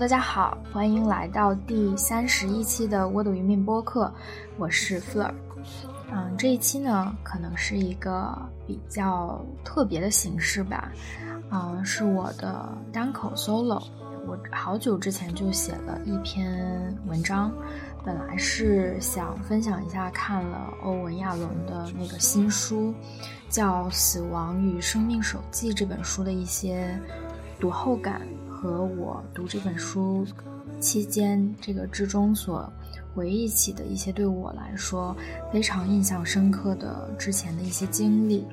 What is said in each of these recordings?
大家好，欢迎来到第三十一期的窝的鱼面播客，我是 Fleur。嗯，这一期呢，可能是一个比较特别的形式吧。嗯，是我的单口 solo。我好久之前就写了一篇文章，本来是想分享一下看了欧文亚伦的那个新书，叫《死亡与生命手记》这本书的一些读后感。和我读这本书期间，这个之中所回忆起的一些对我来说非常印象深刻的之前的一些经历，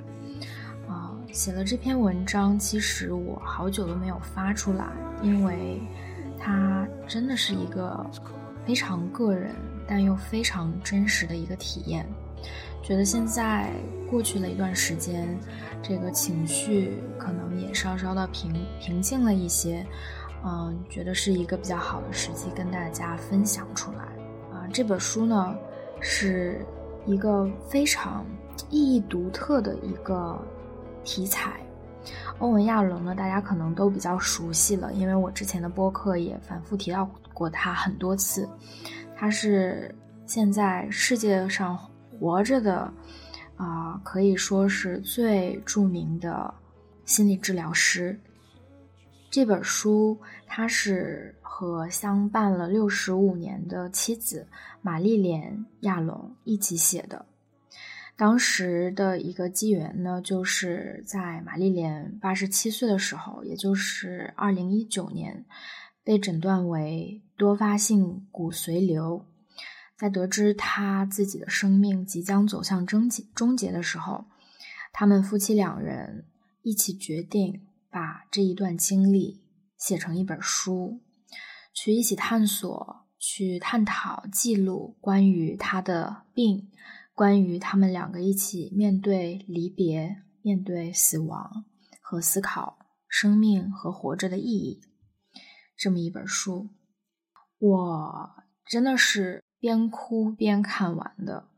啊，写了这篇文章，其实我好久都没有发出来，因为它真的是一个非常个人但又非常真实的一个体验。觉得现在过去了一段时间，这个情绪可能也稍稍的平平静了一些，嗯，觉得是一个比较好的时机跟大家分享出来。啊，这本书呢是一个非常意义独特的一个题材。欧文亚伦呢，大家可能都比较熟悉了，因为我之前的播客也反复提到过他很多次。他是现在世界上。活着的，啊，可以说是最著名的心理治疗师。这本书他是和相伴了六十五年的妻子玛丽莲·亚龙一起写的。当时的一个机缘呢，就是在玛丽莲八十七岁的时候，也就是二零一九年，被诊断为多发性骨髓瘤。在得知他自己的生命即将走向终结终结的时候，他们夫妻两人一起决定把这一段经历写成一本书，去一起探索、去探讨、记录关于他的病，关于他们两个一起面对离别、面对死亡和思考生命和活着的意义。这么一本书，我真的是。边哭边看完的，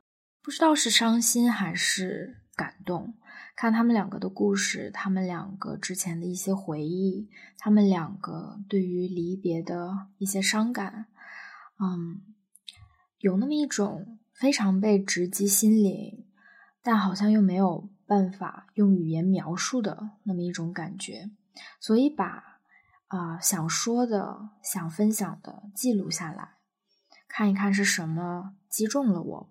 不知道是伤心还是感动。看他们两个的故事，他们两个之前的一些回忆，他们两个对于离别的一些伤感，嗯，有那么一种非常被直击心灵，但好像又没有办法用语言描述的那么一种感觉。所以把啊想说的、想分享的记录下来。看一看是什么击中了我，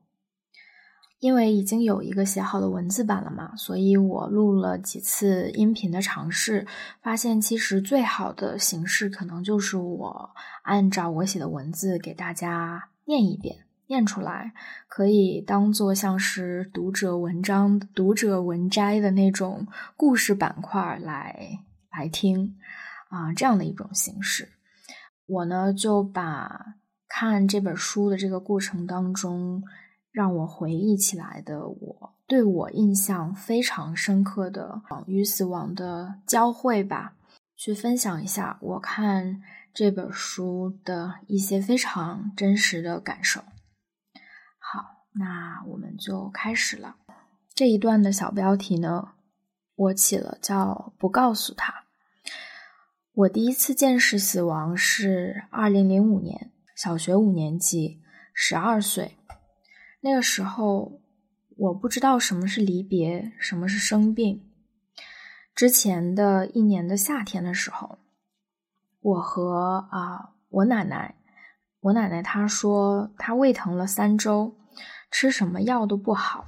因为已经有一个写好的文字版了嘛，所以我录了几次音频的尝试，发现其实最好的形式可能就是我按照我写的文字给大家念一遍，念出来可以当做像是读者文章、读者文摘的那种故事板块来来听啊，这样的一种形式，我呢就把。看这本书的这个过程当中，让我回忆起来的，我对我印象非常深刻的与死亡的交汇吧，去分享一下我看这本书的一些非常真实的感受。好，那我们就开始了。这一段的小标题呢，我起了叫“不告诉他”。我第一次见识死亡是二零零五年。小学五年级，十二岁，那个时候我不知道什么是离别，什么是生病。之前的一年的夏天的时候，我和啊我奶奶，我奶奶她说她胃疼了三周，吃什么药都不好。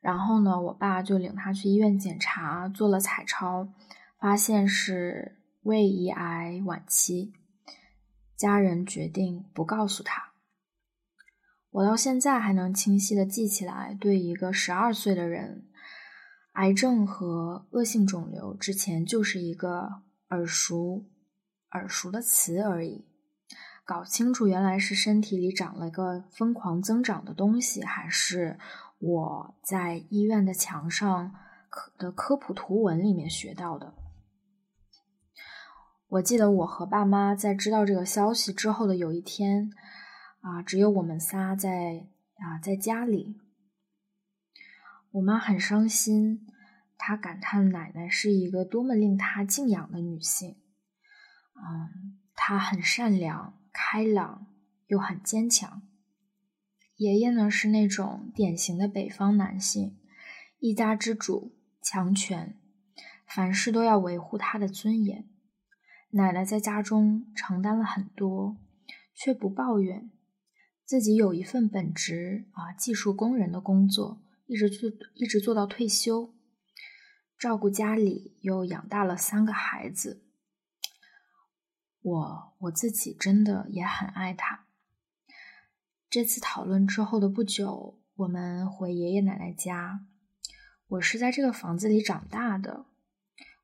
然后呢，我爸就领她去医院检查，做了彩超，发现是胃胰癌晚期。家人决定不告诉他。我到现在还能清晰的记起来，对一个十二岁的人，癌症和恶性肿瘤之前就是一个耳熟耳熟的词而已。搞清楚原来是身体里长了个疯狂增长的东西，还是我在医院的墙上的科普图文里面学到的。我记得我和爸妈在知道这个消息之后的有一天，啊，只有我们仨在啊在家里。我妈很伤心，她感叹奶奶是一个多么令她敬仰的女性。嗯，她很善良、开朗，又很坚强。爷爷呢是那种典型的北方男性，一家之主，强权，凡事都要维护他的尊严。奶奶在家中承担了很多，却不抱怨，自己有一份本职啊，技术工人的工作，一直做一直做到退休，照顾家里，又养大了三个孩子。我我自己真的也很爱他。这次讨论之后的不久，我们回爷爷奶奶家。我是在这个房子里长大的，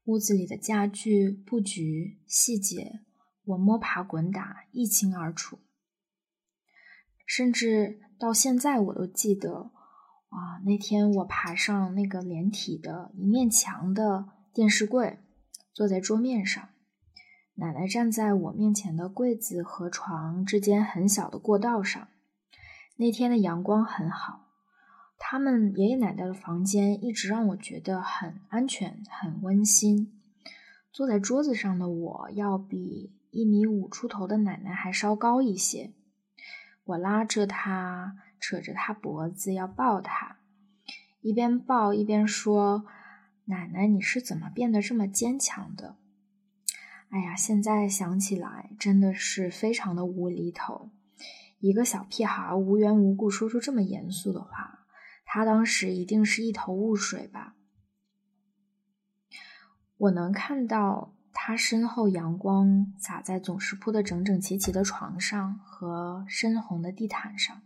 屋子里的家具、布局、细节，我摸爬滚打一清二楚。甚至到现在，我都记得啊，那天我爬上那个连体的一面墙的电视柜，坐在桌面上。奶奶站在我面前的柜子和床之间很小的过道上。那天的阳光很好，他们爷爷奶奶的房间一直让我觉得很安全、很温馨。坐在桌子上的我要比一米五出头的奶奶还稍高一些。我拉着她，扯着她脖子要抱她，一边抱一边说：“奶奶，你是怎么变得这么坚强的？”哎呀，现在想起来真的是非常的无厘头。一个小屁孩无缘无故说出这么严肃的话，他当时一定是一头雾水吧。我能看到他身后阳光洒在总是铺的整整齐齐的床上和深红的地毯上。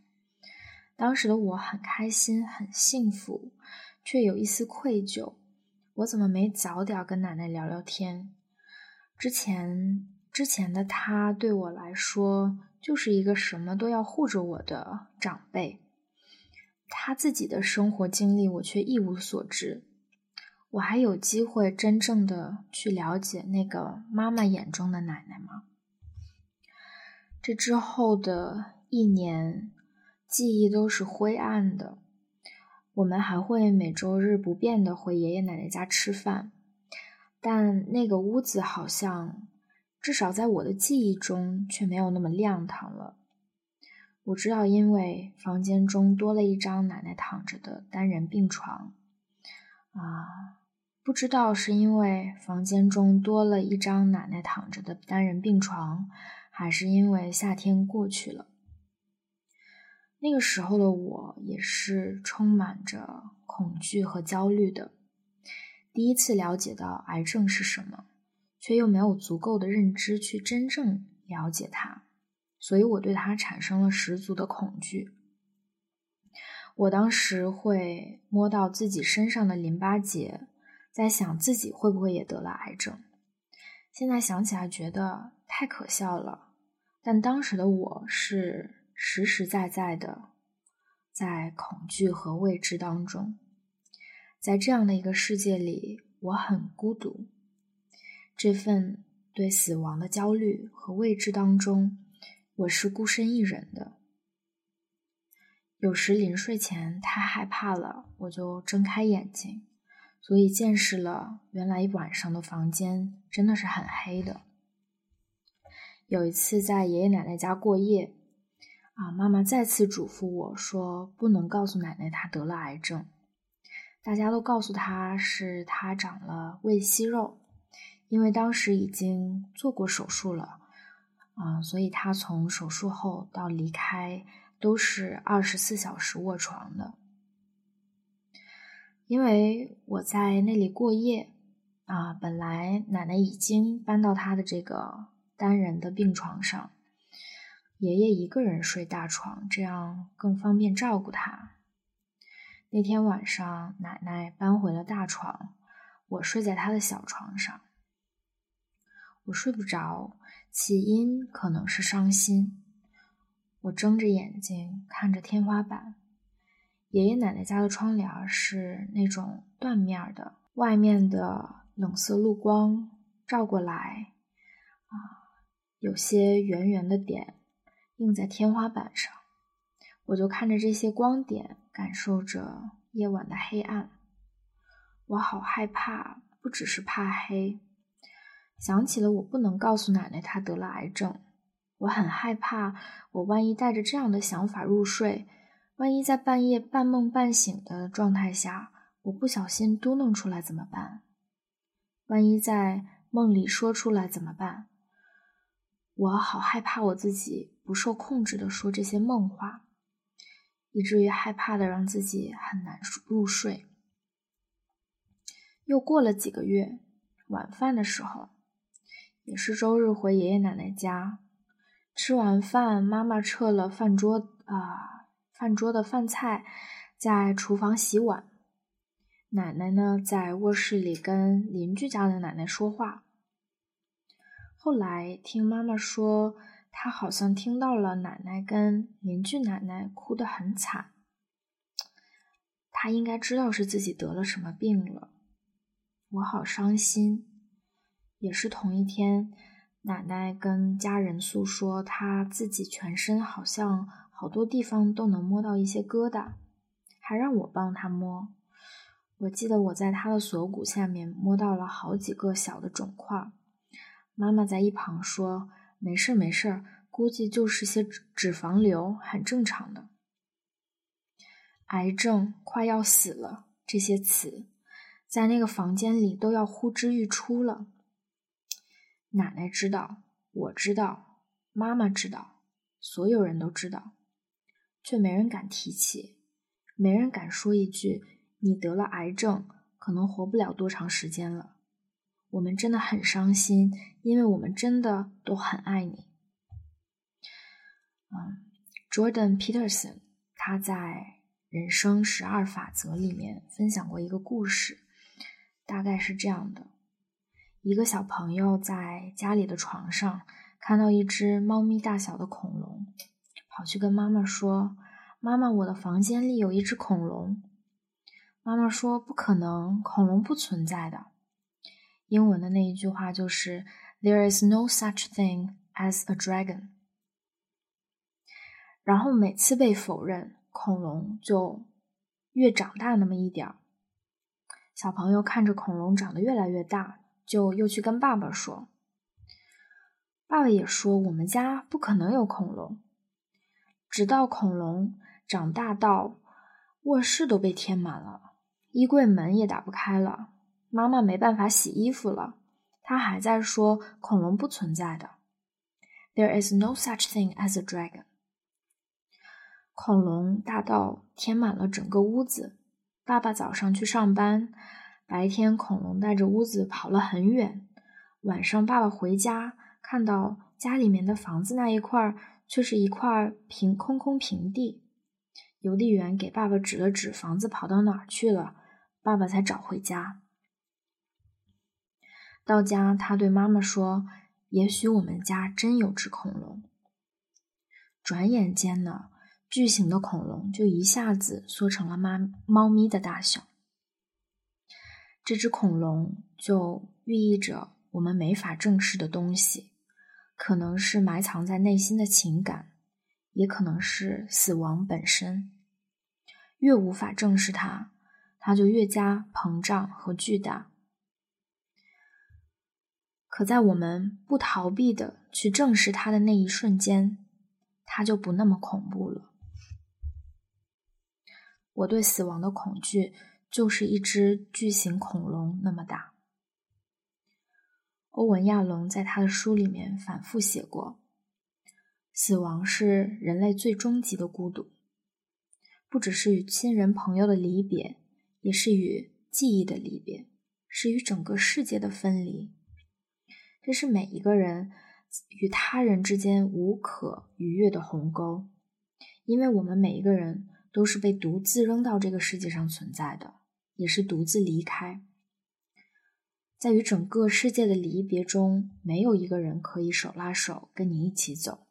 当时的我很开心，很幸福，却有一丝愧疚。我怎么没早点跟奶奶聊聊天？之前之前的他对我来说就是一个什么都要护着我的长辈，他自己的生活经历我却一无所知。我还有机会真正的去了解那个妈妈眼中的奶奶吗？这之后的一年，记忆都是灰暗的。我们还会每周日不变的回爷爷奶奶家吃饭。但那个屋子好像，至少在我的记忆中却没有那么亮堂了。我知道，因为房间中多了一张奶奶躺着的单人病床。啊，不知道是因为房间中多了一张奶奶躺着的单人病床，还是因为夏天过去了。那个时候的我也是充满着恐惧和焦虑的。第一次了解到癌症是什么，却又没有足够的认知去真正了解它，所以我对它产生了十足的恐惧。我当时会摸到自己身上的淋巴结，在想自己会不会也得了癌症。现在想起来觉得太可笑了，但当时的我是实实在在的在恐惧和未知当中。在这样的一个世界里，我很孤独。这份对死亡的焦虑和未知当中，我是孤身一人的。有时临睡前太害怕了，我就睁开眼睛，所以见识了原来一晚上的房间真的是很黑的。有一次在爷爷奶奶家过夜，啊，妈妈再次嘱咐我说，不能告诉奶奶她得了癌症。大家都告诉她是她长了胃息肉，因为当时已经做过手术了，啊，所以他从手术后到离开都是二十四小时卧床的。因为我在那里过夜，啊，本来奶奶已经搬到他的这个单人的病床上，爷爷一个人睡大床，这样更方便照顾他。那天晚上，奶奶搬回了大床，我睡在她的小床上。我睡不着，起因可能是伤心。我睁着眼睛看着天花板，爷爷奶奶家的窗帘是那种缎面的，外面的冷色路光照过来，啊，有些圆圆的点映在天花板上。我就看着这些光点，感受着夜晚的黑暗。我好害怕，不只是怕黑。想起了我不能告诉奶奶她得了癌症，我很害怕，我万一带着这样的想法入睡，万一在半夜半梦半醒的状态下，我不小心嘟囔出来怎么办？万一在梦里说出来怎么办？我好害怕我自己不受控制的说这些梦话，以至于害怕的让自己很难入睡。又过了几个月，晚饭的时候。也是周日回爷爷奶奶家，吃完饭，妈妈撤了饭桌啊，饭桌的饭菜，在厨房洗碗。奶奶呢，在卧室里跟邻居家的奶奶说话。后来听妈妈说，她好像听到了奶奶跟邻居奶奶哭得很惨，她应该知道是自己得了什么病了。我好伤心。也是同一天，奶奶跟家人诉说，她自己全身好像好多地方都能摸到一些疙瘩，还让我帮她摸。我记得我在她的锁骨下面摸到了好几个小的肿块。妈妈在一旁说：“没事没事，估计就是些脂肪瘤，很正常的。”癌症快要死了，这些词在那个房间里都要呼之欲出了。奶奶知道，我知道，妈妈知道，所有人都知道，却没人敢提起，没人敢说一句：“你得了癌症，可能活不了多长时间了。”我们真的很伤心，因为我们真的都很爱你。嗯，Jordan Peterson 他在《人生十二法则》里面分享过一个故事，大概是这样的。一个小朋友在家里的床上看到一只猫咪大小的恐龙，跑去跟妈妈说：“妈妈，我的房间里有一只恐龙。”妈妈说：“不可能，恐龙不存在的。”英文的那一句话就是 “There is no such thing as a dragon。”然后每次被否认，恐龙就越长大那么一点儿。小朋友看着恐龙长得越来越大。就又去跟爸爸说，爸爸也说我们家不可能有恐龙。直到恐龙长大到卧室都被填满了，衣柜门也打不开了，妈妈没办法洗衣服了，他还在说恐龙不存在的。There is no such thing as a dragon。恐龙大到填满了整个屋子。爸爸早上去上班。白天，恐龙带着屋子跑了很远。晚上，爸爸回家，看到家里面的房子那一块却是一块平空空平地。邮递员给爸爸指了指房子跑到哪儿去了，爸爸才找回家。到家，他对妈妈说：“也许我们家真有只恐龙。”转眼间呢，巨型的恐龙就一下子缩成了妈猫咪的大小。这只恐龙就寓意着我们没法正视的东西，可能是埋藏在内心的情感，也可能是死亡本身。越无法正视它，它就越加膨胀和巨大。可在我们不逃避的去正视它的那一瞬间，它就不那么恐怖了。我对死亡的恐惧。就是一只巨型恐龙那么大。欧文·亚龙在他的书里面反复写过，死亡是人类最终极的孤独，不只是与亲人朋友的离别，也是与记忆的离别，是与整个世界的分离。这是每一个人与他人之间无可逾越的鸿沟，因为我们每一个人都是被独自扔到这个世界上存在的。也是独自离开，在与整个世界的离别中，没有一个人可以手拉手跟你一起走。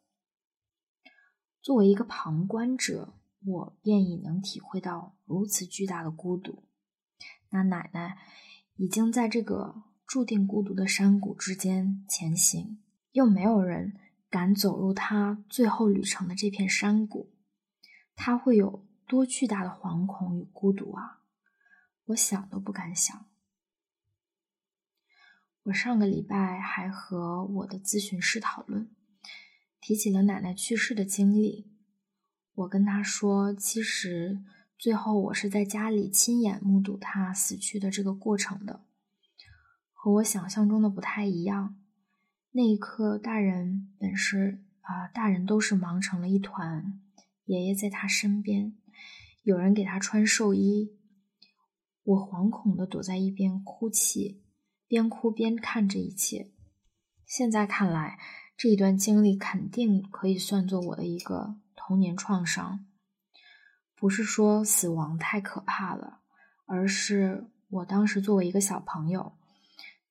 作为一个旁观者，我便已能体会到如此巨大的孤独。那奶奶已经在这个注定孤独的山谷之间前行，又没有人敢走入她最后旅程的这片山谷，她会有多巨大的惶恐与孤独啊！我想都不敢想。我上个礼拜还和我的咨询师讨论，提起了奶奶去世的经历。我跟他说，其实最后我是在家里亲眼目睹她死去的这个过程的，和我想象中的不太一样。那一刻，大人本是啊，大人都是忙成了一团，爷爷在他身边，有人给他穿寿衣。我惶恐地躲在一边哭泣。边哭边看这一切，现在看来，这一段经历肯定可以算作我的一个童年创伤。不是说死亡太可怕了，而是我当时作为一个小朋友，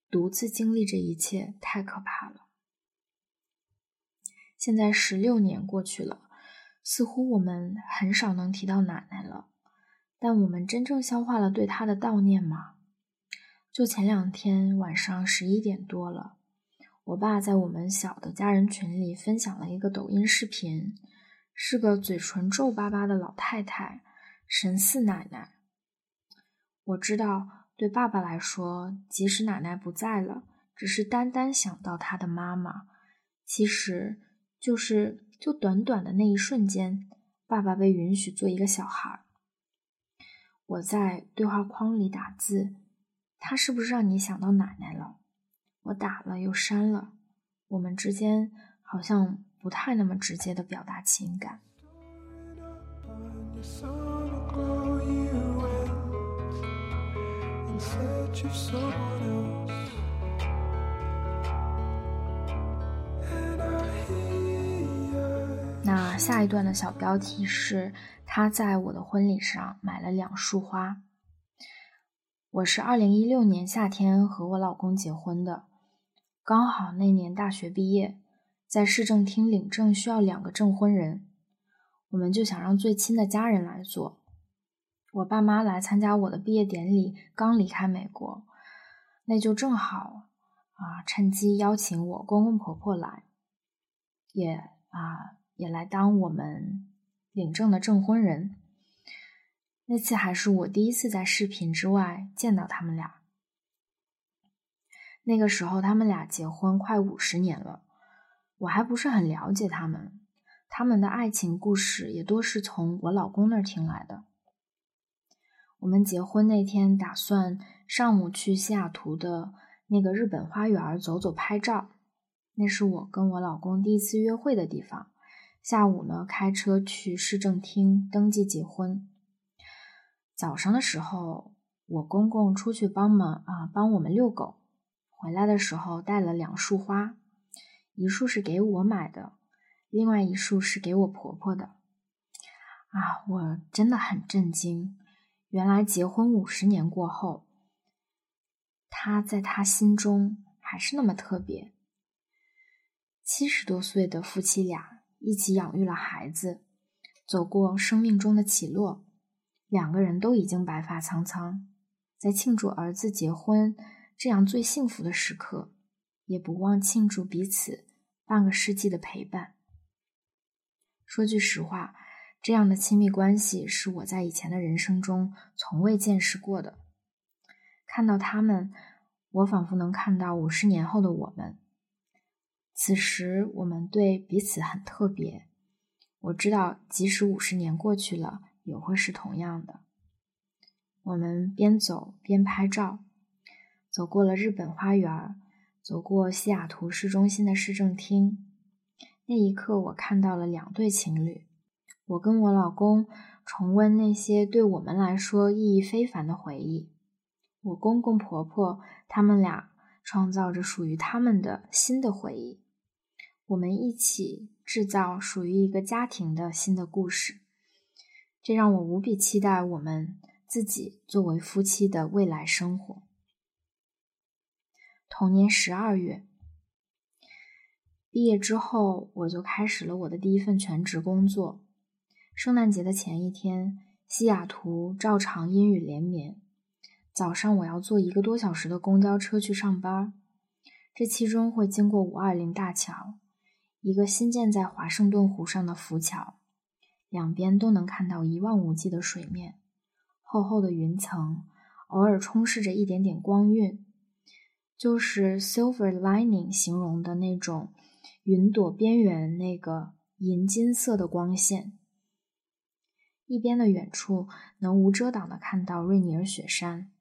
独自经历这一切太可怕了。现在十六年过去了，似乎我们很少能提到奶奶了，但我们真正消化了对他的悼念吗？就前两天晚上十一点多了，我爸在我们小的家人群里分享了一个抖音视频，是个嘴唇皱巴巴的老太太，神似奶奶。我知道，对爸爸来说，即使奶奶不在了，只是单单想到他的妈妈，其实就是就短短的那一瞬间，爸爸被允许做一个小孩。我在对话框里打字。他是不是让你想到奶奶了？我打了又删了，我们之间好像不太那么直接的表达情感。下一段的小标题是：他在我的婚礼上买了两束花。我是二零一六年夏天和我老公结婚的，刚好那年大学毕业，在市政厅领证需要两个证婚人，我们就想让最亲的家人来做。我爸妈来参加我的毕业典礼，刚离开美国，那就正好啊，趁机邀请我公公婆婆来，也啊也来当我们领证的证婚人。那次还是我第一次在视频之外见到他们俩。那个时候，他们俩结婚快五十年了，我还不是很了解他们。他们的爱情故事也多是从我老公那儿听来的。我们结婚那天打算上午去西雅图的那个日本花园走走拍照，那是我跟我老公第一次约会的地方。下午呢，开车去市政厅登记结婚。早上的时候，我公公出去帮忙啊，帮我们遛狗。回来的时候带了两束花，一束是给我买的，另外一束是给我婆婆的。啊，我真的很震惊，原来结婚五十年过后，他在他心中还是那么特别。七十多岁的夫妻俩一起养育了孩子，走过生命中的起落。两个人都已经白发苍苍，在庆祝儿子结婚这样最幸福的时刻，也不忘庆祝彼此半个世纪的陪伴。说句实话，这样的亲密关系是我在以前的人生中从未见识过的。看到他们，我仿佛能看到五十年后的我们。此时，我们对彼此很特别。我知道，即使五十年过去了。也会是同样的。我们边走边拍照，走过了日本花园，走过西雅图市中心的市政厅。那一刻，我看到了两对情侣。我跟我老公重温那些对我们来说意义非凡的回忆。我公公婆婆他们俩创造着属于他们的新的回忆。我们一起制造属于一个家庭的新的故事。这让我无比期待我们自己作为夫妻的未来生活。同年十二月，毕业之后，我就开始了我的第一份全职工作。圣诞节的前一天，西雅图照常阴雨连绵。早上我要坐一个多小时的公交车去上班，这其中会经过五二零大桥，一个新建在华盛顿湖上的浮桥。两边都能看到一望无际的水面，厚厚的云层，偶尔充斥着一点点光晕。就是 silver lining 形容的那种云朵边缘那个银金色的光线。一边的远处能无遮挡的看到瑞尼尔雪山，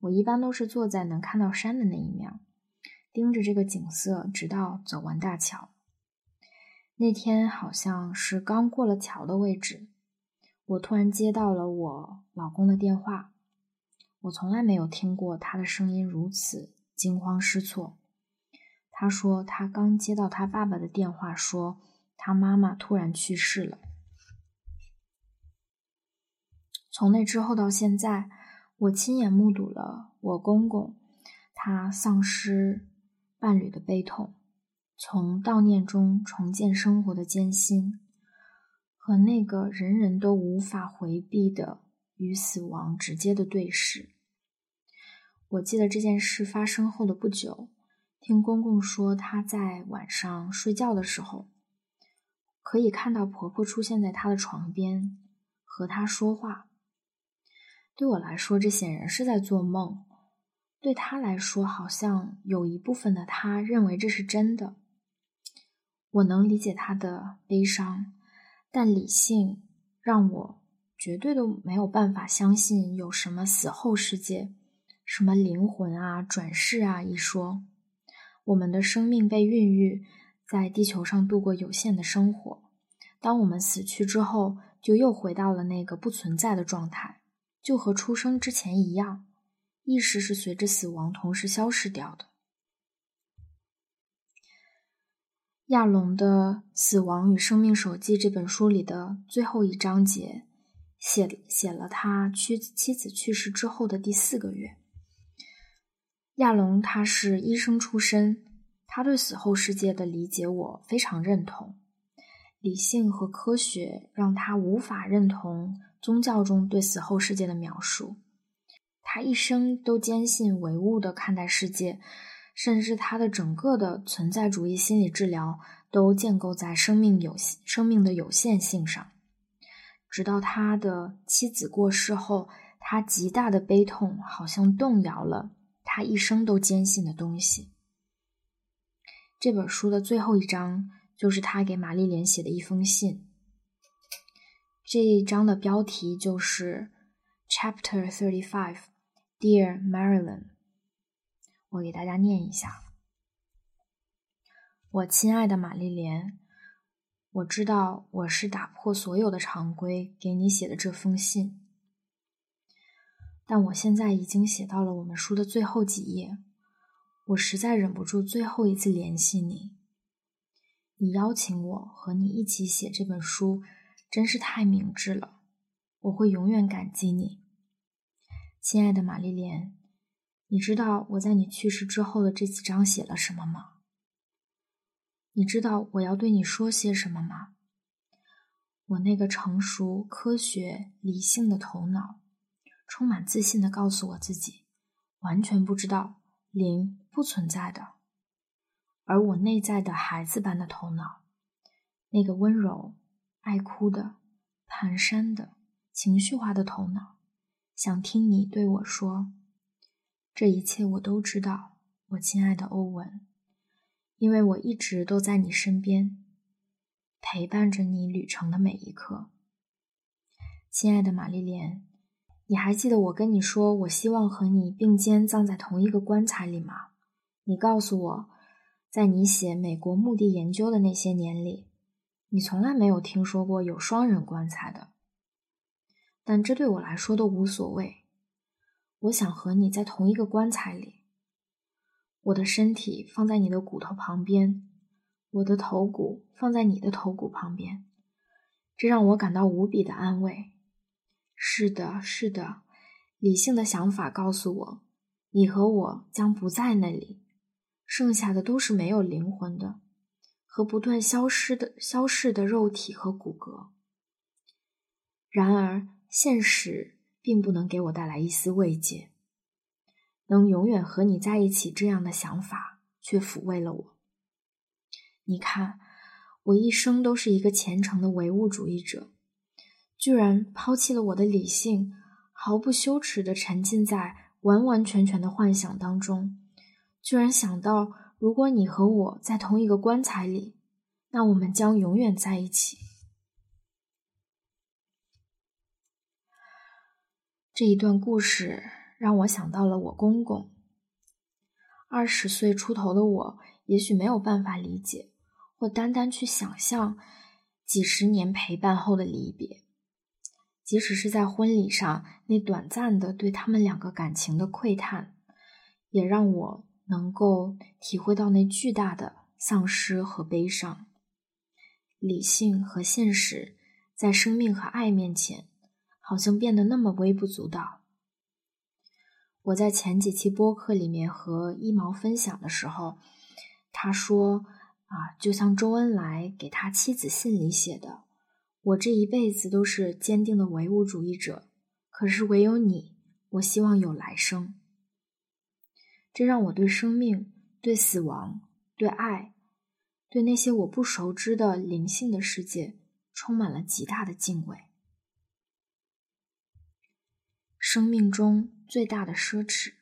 我一般都是坐在能看到山的那一面，盯着这个景色，直到走完大桥。那天好像是刚过了桥的位置，我突然接到了我老公的电话。我从来没有听过他的声音如此惊慌失措。他说他刚接到他爸爸的电话，说他妈妈突然去世了。从那之后到现在，我亲眼目睹了我公公他丧失伴侣的悲痛。从悼念中重建生活的艰辛，和那个人人都无法回避的与死亡直接的对视。我记得这件事发生后的不久，听公公说他在晚上睡觉的时候，可以看到婆婆出现在他的床边和他说话。对我来说，这显然是在做梦；对他来说，好像有一部分的他认为这是真的。我能理解他的悲伤，但理性让我绝对都没有办法相信有什么死后世界、什么灵魂啊、转世啊一说。我们的生命被孕育在地球上度过有限的生活，当我们死去之后，就又回到了那个不存在的状态，就和出生之前一样，意识是随着死亡同时消失掉的。亚龙的《死亡与生命手记》这本书里的最后一章节，写写了他妻妻子去世之后的第四个月。亚龙他是医生出身，他对死后世界的理解我非常认同。理性和科学让他无法认同宗教中对死后世界的描述。他一生都坚信唯物的看待世界。甚至他的整个的存在主义心理治疗都建构在生命有生命的有限性上。直到他的妻子过世后，他极大的悲痛好像动摇了他一生都坚信的东西。这本书的最后一章就是他给玛丽莲写的一封信。这一章的标题就是 Chapter Thirty Five, Dear Marilyn。我给大家念一下：我亲爱的玛丽莲，我知道我是打破所有的常规给你写的这封信，但我现在已经写到了我们书的最后几页，我实在忍不住最后一次联系你。你邀请我和你一起写这本书，真是太明智了，我会永远感激你，亲爱的玛丽莲。你知道我在你去世之后的这几章写了什么吗？你知道我要对你说些什么吗？我那个成熟、科学、理性的头脑，充满自信的告诉我自己，完全不知道零不存在的。而我内在的孩子般的头脑，那个温柔、爱哭的、蹒跚的、情绪化的头脑，想听你对我说。这一切我都知道，我亲爱的欧文，因为我一直都在你身边，陪伴着你旅程的每一刻。亲爱的玛丽莲，你还记得我跟你说我希望和你并肩葬在同一个棺材里吗？你告诉我，在你写美国墓地研究的那些年里，你从来没有听说过有双人棺材的。但这对我来说都无所谓。我想和你在同一个棺材里，我的身体放在你的骨头旁边，我的头骨放在你的头骨旁边，这让我感到无比的安慰。是的，是的，理性的想法告诉我，你和我将不在那里，剩下的都是没有灵魂的，和不断消失的、消逝的肉体和骨骼。然而，现实。并不能给我带来一丝慰藉，能永远和你在一起这样的想法却抚慰了我。你看，我一生都是一个虔诚的唯物主义者，居然抛弃了我的理性，毫不羞耻地沉浸在完完全全的幻想当中，居然想到，如果你和我在同一个棺材里，那我们将永远在一起。这一段故事让我想到了我公公。二十岁出头的我，也许没有办法理解，或单单去想象几十年陪伴后的离别。即使是在婚礼上那短暂的对他们两个感情的窥探，也让我能够体会到那巨大的丧失和悲伤。理性和现实在生命和爱面前，好像变得那么微不足道。我在前几期播客里面和一毛分享的时候，他说：“啊，就像周恩来给他妻子信里写的。”我这一辈子都是坚定的唯物主义者，可是唯有你，我希望有来生。这让我对生命、对死亡、对爱、对那些我不熟知的灵性的世界，充满了极大的敬畏。生命中最大的奢侈，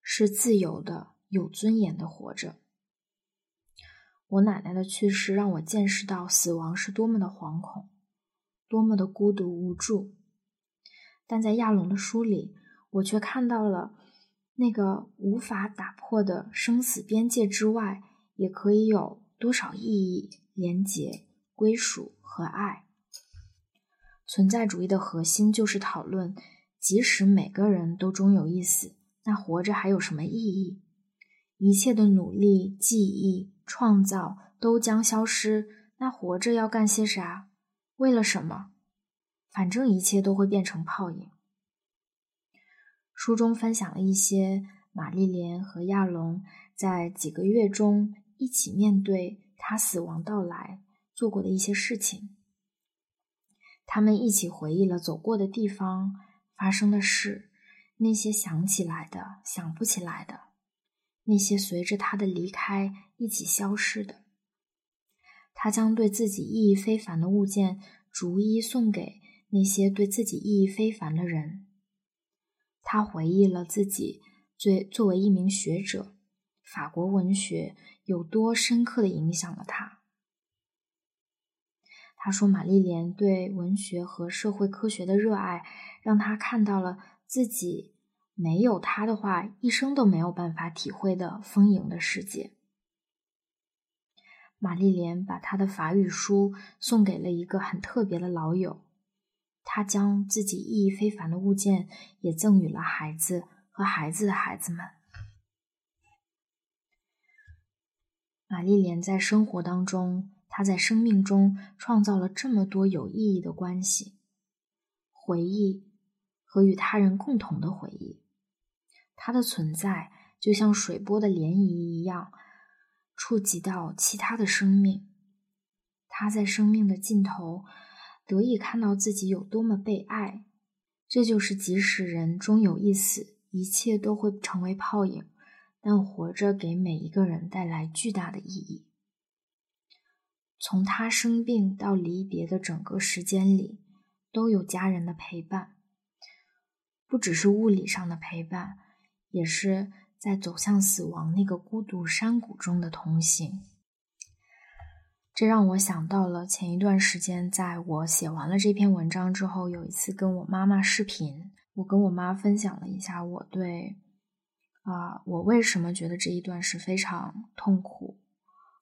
是自由的、有尊严的活着。我奶奶的去世让我见识到死亡是多么的惶恐，多么的孤独无助。但在亚龙的书里，我却看到了那个无法打破的生死边界之外，也可以有多少意义、连结、归属和爱。存在主义的核心就是讨论：即使每个人都终有一死，那活着还有什么意义？一切的努力、记忆。创造都将消失，那活着要干些啥？为了什么？反正一切都会变成泡影。书中分享了一些玛丽莲和亚龙在几个月中一起面对他死亡到来做过的一些事情。他们一起回忆了走过的地方、发生的事，那些想起来的、想不起来的。那些随着他的离开一起消失的，他将对自己意义非凡的物件逐一送给那些对自己意义非凡的人。他回忆了自己最作为一名学者，法国文学有多深刻的影响了他。他说：“玛丽莲对文学和社会科学的热爱，让他看到了自己。”没有他的话，一生都没有办法体会的丰盈的世界。玛丽莲把她的法语书送给了一个很特别的老友，他将自己意义非凡的物件也赠予了孩子和孩子的孩子们。玛丽莲在生活当中，他在生命中创造了这么多有意义的关系、回忆和与他人共同的回忆。他的存在就像水波的涟漪一样，触及到其他的生命。他在生命的尽头得以看到自己有多么被爱。这就是即使人终有一死，一切都会成为泡影，但活着给每一个人带来巨大的意义。从他生病到离别的整个时间里，都有家人的陪伴，不只是物理上的陪伴。也是在走向死亡那个孤独山谷中的同行，这让我想到了前一段时间，在我写完了这篇文章之后，有一次跟我妈妈视频，我跟我妈分享了一下我对啊，我为什么觉得这一段是非常痛苦、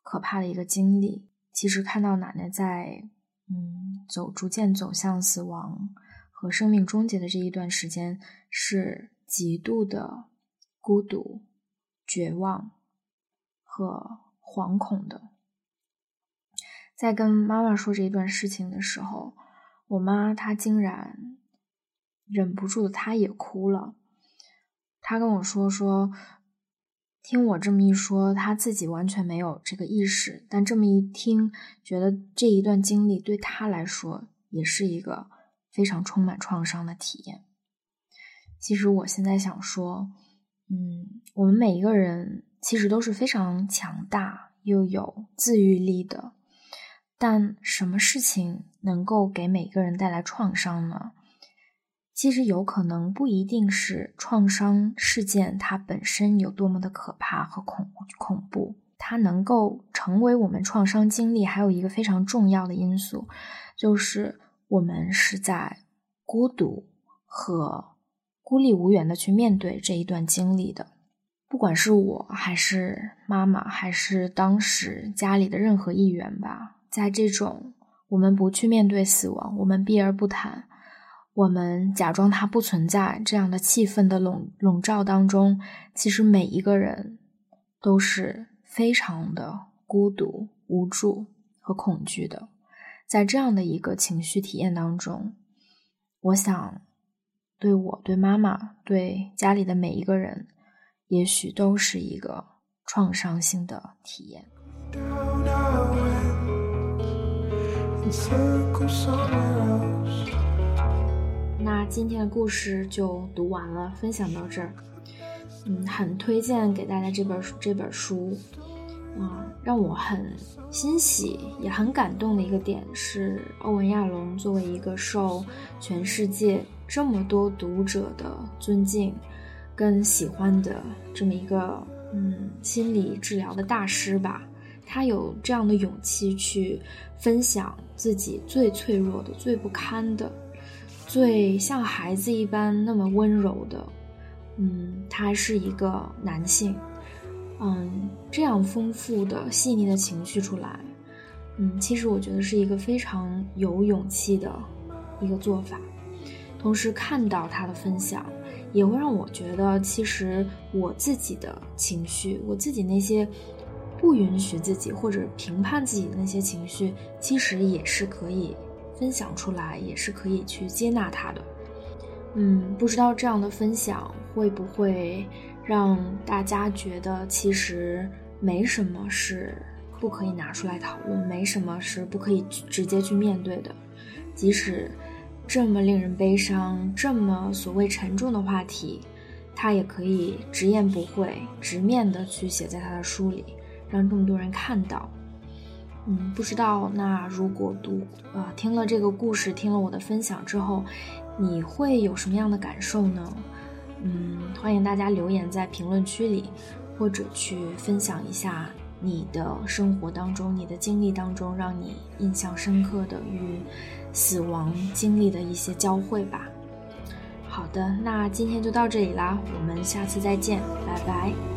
可怕的一个经历。其实看到奶奶在嗯走逐渐走向死亡和生命终结的这一段时间，是极度的。孤独、绝望和惶恐的，在跟妈妈说这一段事情的时候，我妈她竟然忍不住，她也哭了。她跟我说说，听我这么一说，他自己完全没有这个意识，但这么一听，觉得这一段经历对他来说也是一个非常充满创伤的体验。其实我现在想说。嗯，我们每一个人其实都是非常强大又有自愈力的，但什么事情能够给每个人带来创伤呢？其实有可能不一定是创伤事件它本身有多么的可怕和恐恐怖，它能够成为我们创伤经历，还有一个非常重要的因素，就是我们是在孤独和孤立无援的去面对这一段经历的。不管是我还是妈妈，还是当时家里的任何一员吧，在这种我们不去面对死亡，我们避而不谈。我们假装它不存在，这样的气氛的笼笼罩当中，其实每一个人都是非常的孤独、无助和恐惧的。在这样的一个情绪体验当中，我想，对我、对妈妈、对家里的每一个人，也许都是一个创伤性的体验。那今天的故事就读完了，分享到这儿。嗯，很推荐给大家这本这本书。啊，让我很欣喜也很感动的一个点是，欧文亚龙作为一个受全世界这么多读者的尊敬跟喜欢的这么一个嗯心理治疗的大师吧，他有这样的勇气去分享自己最脆弱的、最不堪的。最像孩子一般那么温柔的，嗯，他是一个男性，嗯，这样丰富的细腻的情绪出来，嗯，其实我觉得是一个非常有勇气的一个做法。同时看到他的分享，也会让我觉得，其实我自己的情绪，我自己那些不允许自己或者评判自己的那些情绪，其实也是可以。分享出来也是可以去接纳他的，嗯，不知道这样的分享会不会让大家觉得其实没什么是不可以拿出来讨论，没什么是不可以直接去面对的，即使这么令人悲伤、这么所谓沉重的话题，他也可以直言不讳、直面的去写在他的书里，让这么多人看到。嗯，不知道那如果读啊听了这个故事，听了我的分享之后，你会有什么样的感受呢？嗯，欢迎大家留言在评论区里，或者去分享一下你的生活当中、你的经历当中让你印象深刻的与死亡经历的一些交汇吧。好的，那今天就到这里啦，我们下次再见，拜拜。